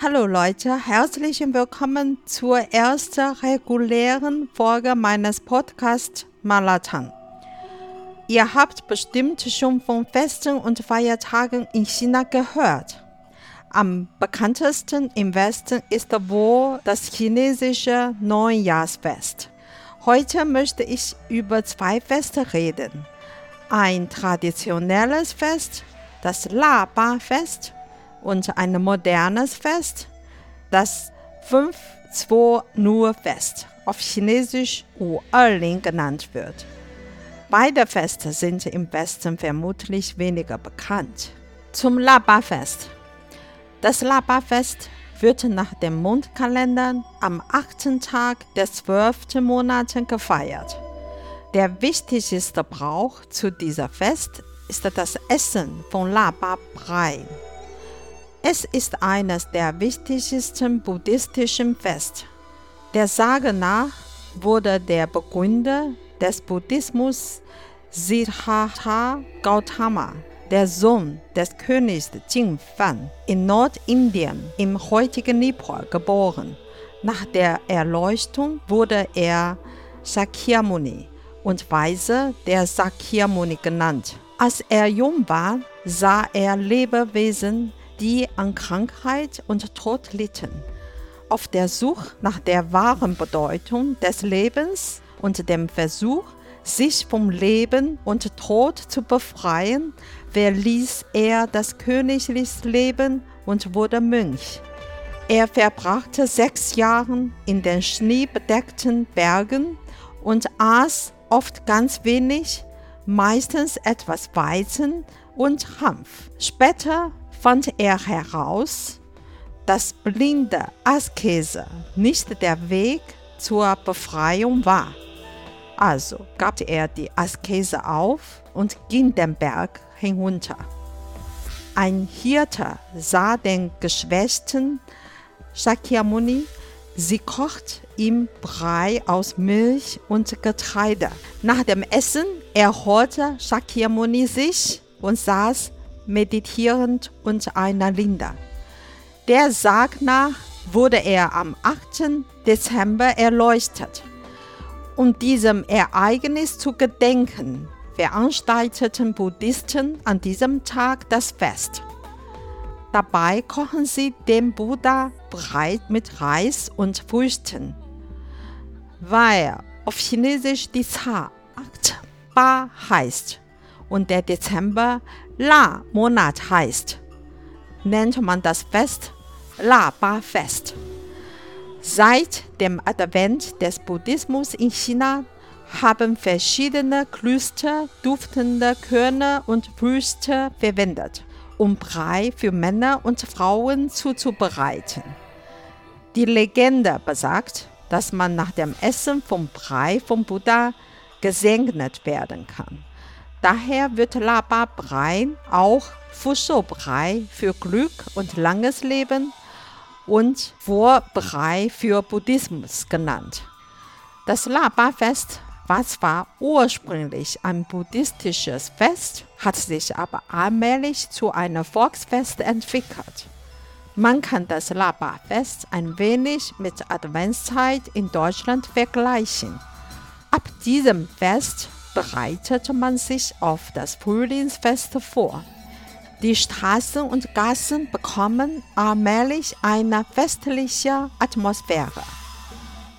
Hallo Leute, herzlich willkommen zur ersten regulären Folge meines Podcasts Malatan. Ihr habt bestimmt schon von Festen und Feiertagen in China gehört. Am bekanntesten im Westen ist wohl das chinesische Neujahrsfest. Heute möchte ich über zwei Feste reden. Ein traditionelles Fest, das La Ba Fest und ein modernes Fest, das 5-2-Nur-Fest, auf Chinesisch Wu Erling genannt wird. Beide Feste sind im Westen vermutlich weniger bekannt. Zum Laba-Fest. Das Laba-Fest wird nach dem Mondkalender am achten Tag des zwölften Monats gefeiert. Der wichtigste Brauch zu dieser Fest ist das Essen von Laba-Brei. Es ist eines der wichtigsten buddhistischen Feste. Der Sage nach wurde der Begründer des Buddhismus Siddhartha Gautama, der Sohn des Königs Jingfan, in Nordindien im heutigen Nippur geboren. Nach der Erleuchtung wurde er Sakyamuni und Weise der Sakyamuni genannt. Als er jung war, sah er Lebewesen die an Krankheit und Tod litten. Auf der Suche nach der wahren Bedeutung des Lebens und dem Versuch, sich vom Leben und Tod zu befreien, verließ er das königliche Leben und wurde Mönch. Er verbrachte sechs Jahre in den schneebedeckten Bergen und aß oft ganz wenig, meistens etwas Weizen und Hanf. Später fand er heraus, dass blinde Askese nicht der Weg zur Befreiung war. Also gab er die Askese auf und ging den Berg hinunter. Ein Hirte sah den geschwächten Shakyamuni, sie kocht ihm Brei aus Milch und Getreide. Nach dem Essen erholte Shakyamuni sich und saß meditierend unter einer Linde. Der Sag nach wurde er am 8. Dezember erleuchtet. Um diesem Ereignis zu gedenken, veranstalteten Buddhisten an diesem Tag das Fest. Dabei kochen sie dem Buddha Brei mit Reis und Früchten. Weil auf Chinesisch die Zahl 8 Ba heißt und der Dezember La-Monat heißt, nennt man das Fest La-Ba-Fest. Seit dem Advent des Buddhismus in China haben verschiedene Klöster duftende Körner und Früchte verwendet, um Brei für Männer und Frauen zuzubereiten. Die Legende besagt, dass man nach dem Essen vom Brei vom Buddha gesegnet werden kann. Daher wird Laba Brei auch Fusho Brei für Glück und langes Leben und Vorbrei für Buddhismus genannt. Das Laba-Fest war zwar ursprünglich ein buddhistisches Fest, hat sich aber allmählich zu einem Volksfest entwickelt. Man kann das Laba-Fest ein wenig mit Adventszeit in Deutschland vergleichen. Ab diesem Fest bereitete man sich auf das Frühlingsfest vor. Die Straßen und Gassen bekommen allmählich eine festliche Atmosphäre.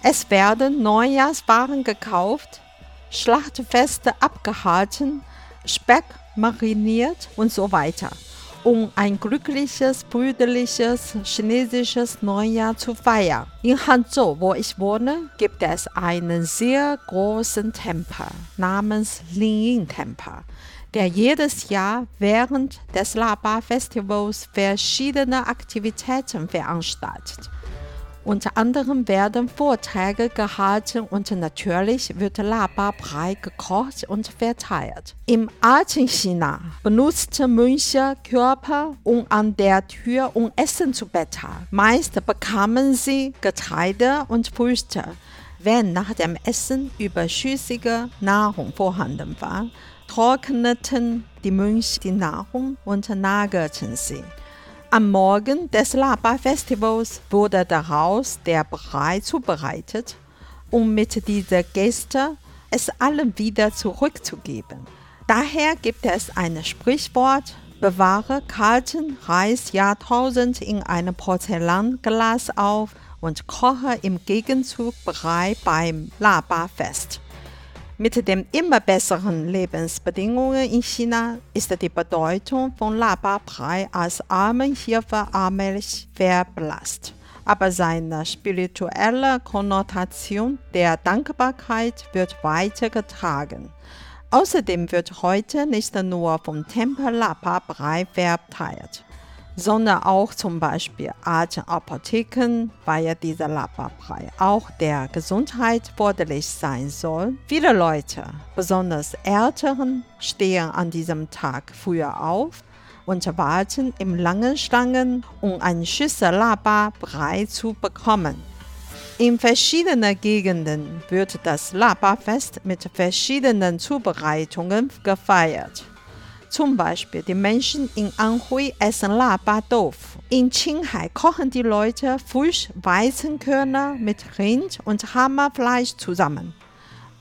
Es werden Neujahrswaren gekauft, Schlachtfeste abgehalten, Speck mariniert und so weiter um ein glückliches, brüderliches chinesisches Neujahr zu feiern. In Hangzhou, wo ich wohne, gibt es einen sehr großen Tempel namens Lingyin-Tempel, der jedes Jahr während des Laba-Festivals verschiedene Aktivitäten veranstaltet. Unter anderem werden Vorträge gehalten und natürlich wird Laba-Brei gekocht und verteilt. Im alten China benutzten Mönche Körper, um an der Tür um Essen zu betteln. Meist bekamen sie Getreide und Früchte. Wenn nach dem Essen überschüssige Nahrung vorhanden war, trockneten die Mönche die Nahrung und nagelten sie. Am Morgen des Lapa-Festivals wurde daraus der Brei zubereitet, um mit dieser Geste es allen wieder zurückzugeben. Daher gibt es ein Sprichwort, bewahre kalten Reis Jahrtausend in einem Porzellanglas auf und koche im Gegenzug Brei beim Laba-Fest. Mit den immer besseren Lebensbedingungen in China ist die Bedeutung von Laba-Brei als Armenhilfe allmählich verblasst. Aber seine spirituelle Konnotation der Dankbarkeit wird weitergetragen. Außerdem wird heute nicht nur vom Tempel Lapa-Brei verteilt sondern auch zum Beispiel Arztapotheken, weil dieser Lapabrei auch der Gesundheit förderlich sein soll. Viele Leute, besonders Älteren, stehen an diesem Tag früher auf und warten im langen Stangen, um einen Schüssel Lapa-Brei zu bekommen. In verschiedenen Gegenden wird das Lapa-Fest mit verschiedenen Zubereitungen gefeiert. Zum Beispiel die Menschen in Anhui essen Laba-Tofu. In Qinghai kochen die Leute frisch Weizenkörner mit Rind und Hammerfleisch zusammen.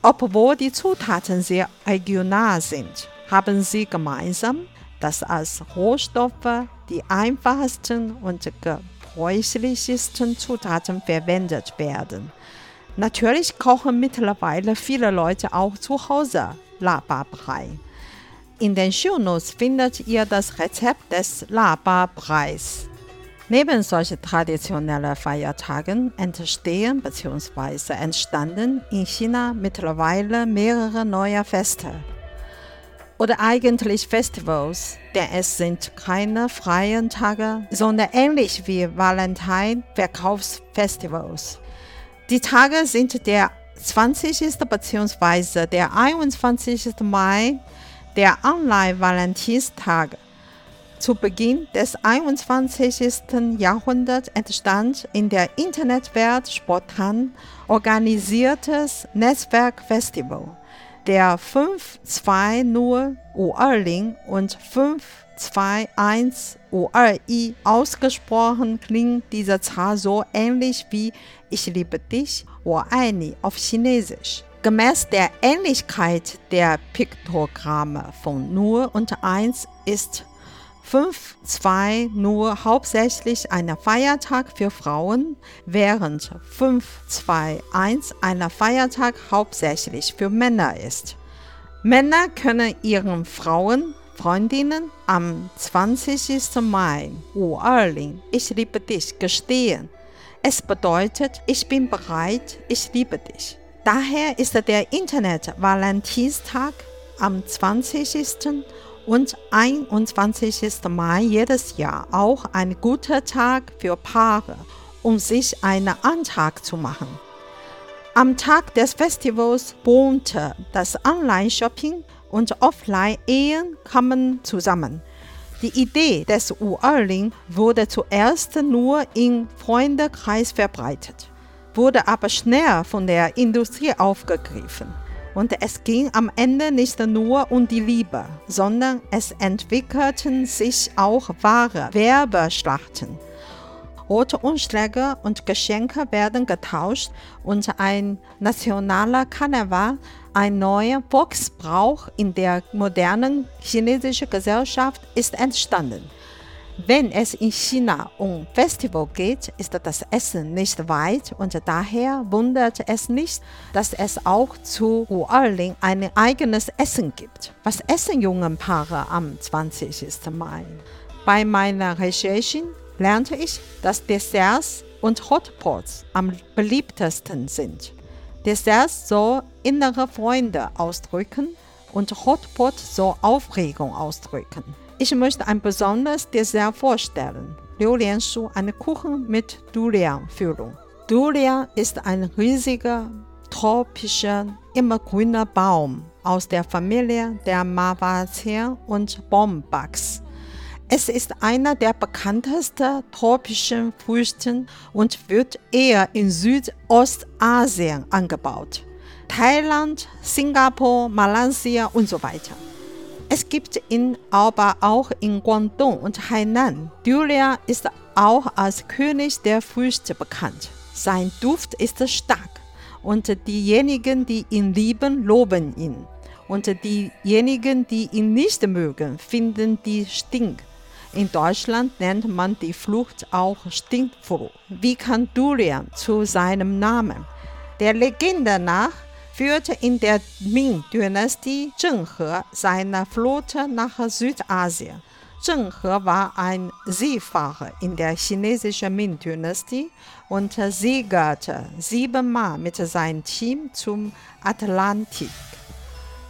Obwohl die Zutaten sehr regional sind, haben sie gemeinsam, dass als Rohstoffe die einfachsten und gebräuchlichsten Zutaten verwendet werden. Natürlich kochen mittlerweile viele Leute auch zu Hause Laba-Brei. In den Shownotes findet ihr das Rezept des Laba-Breis. Neben solchen traditionellen Feiertagen entstehen bzw. entstanden in China mittlerweile mehrere neue Feste. Oder eigentlich Festivals, denn es sind keine freien Tage, sondern ähnlich wie Valentine Verkaufsfestivals. Die Tage sind der 20. bzw. der 21. Mai der Online-Valentinstag. Zu Beginn des 21. Jahrhunderts entstand in der Internetwelt spontan organisiertes Netzwerkfestival. Der 520 U20 und 521 U21 ausgesprochen klingt diese Zahl so ähnlich wie Ich liebe dich, 我爱你 auf Chinesisch. Gemäß der Ähnlichkeit der Piktogramme von Nur und 1 ist 5, 2 nur hauptsächlich ein Feiertag für Frauen, während 5, 2, 1 ein Feiertag hauptsächlich für Männer ist. Männer können ihren Frauen, Freundinnen am 20. Mai, 520, ich liebe dich, gestehen. Es bedeutet, ich bin bereit, ich liebe dich. Daher ist der Internet-Valentinstag am 20. und 21. Mai jedes Jahr auch ein guter Tag für Paare, um sich einen Antrag zu machen. Am Tag des Festivals wohnte das Online-Shopping und Offline-Ehen kamen zusammen. Die Idee des U20 wurde zuerst nur im Freundekreis verbreitet wurde aber schnell von der Industrie aufgegriffen. Und es ging am Ende nicht nur um die Liebe, sondern es entwickelten sich auch wahre Werbeschlachten. Rote Umschläge und Geschenke werden getauscht und ein nationaler Karneval, ein neuer Volksbrauch in der modernen chinesischen Gesellschaft ist entstanden. Wenn es in China um Festival geht, ist das Essen nicht weit und daher wundert es nicht, dass es auch zu Wu-Erling ein eigenes Essen gibt. Was essen junge Paare am 20. Mai? Bei meiner Recherchen lernte ich, dass Desserts und Hotpots am beliebtesten sind. Desserts soll innere Freunde ausdrücken und Hotpot soll Aufregung ausdrücken. Ich möchte ein besonderes Dessert vorstellen. Liu-Lian-Shu, eine Kuchen mit Durian-Füllung. Durian ist ein riesiger, tropischer, immergrüner Baum aus der Familie der Mavaceen und Bombax. Es ist einer der bekanntesten tropischen Früchte und wird eher in Südostasien angebaut. Thailand, Singapur, Malaysia und so weiter. Es gibt ihn aber auch in Guangdong und Hainan. Durian ist auch als König der Früchte bekannt. Sein Duft ist stark und diejenigen, die ihn lieben, loben ihn. Und diejenigen, die ihn nicht mögen, finden die Stink. In Deutschland nennt man die Frucht auch Stinkfrucht. Wie kam Durian zu seinem Namen? Der Legende nach führte in der Ming-Dynastie Zheng He seine Flotte nach Südasien. Zheng He war ein Seefahrer in der chinesischen Ming-Dynastie und segelte siebenmal mit seinem Team zum Atlantik.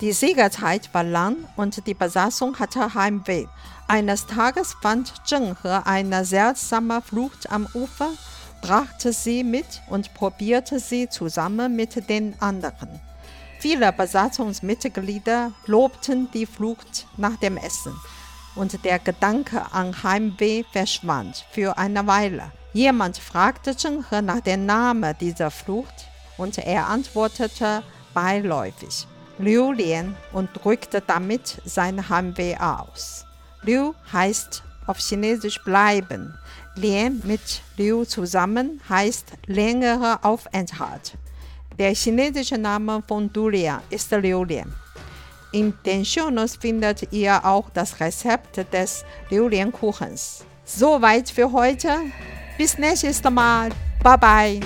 Die Segelzeit war lang und die Besatzung hatte Heimweh. Eines Tages fand Zheng He eine seltsame Flucht am Ufer brachte sie mit und probierte sie zusammen mit den anderen. Viele Besatzungsmitglieder lobten die Flucht nach dem Essen und der Gedanke an Heimweh verschwand für eine Weile. Jemand fragte Zheng He nach dem Namen dieser Flucht und er antwortete beiläufig Liu Lian und drückte damit sein Heimweh aus. Liu heißt auf Chinesisch bleiben Lian mit Liu zusammen heißt längerer Aufenthalt. Der chinesische Name von Durian ist Liu Lian. In den Shownotes findet ihr auch das Rezept des Liu-Lian-Kuchens. Soweit für heute. Bis nächstes Mal. Bye bye.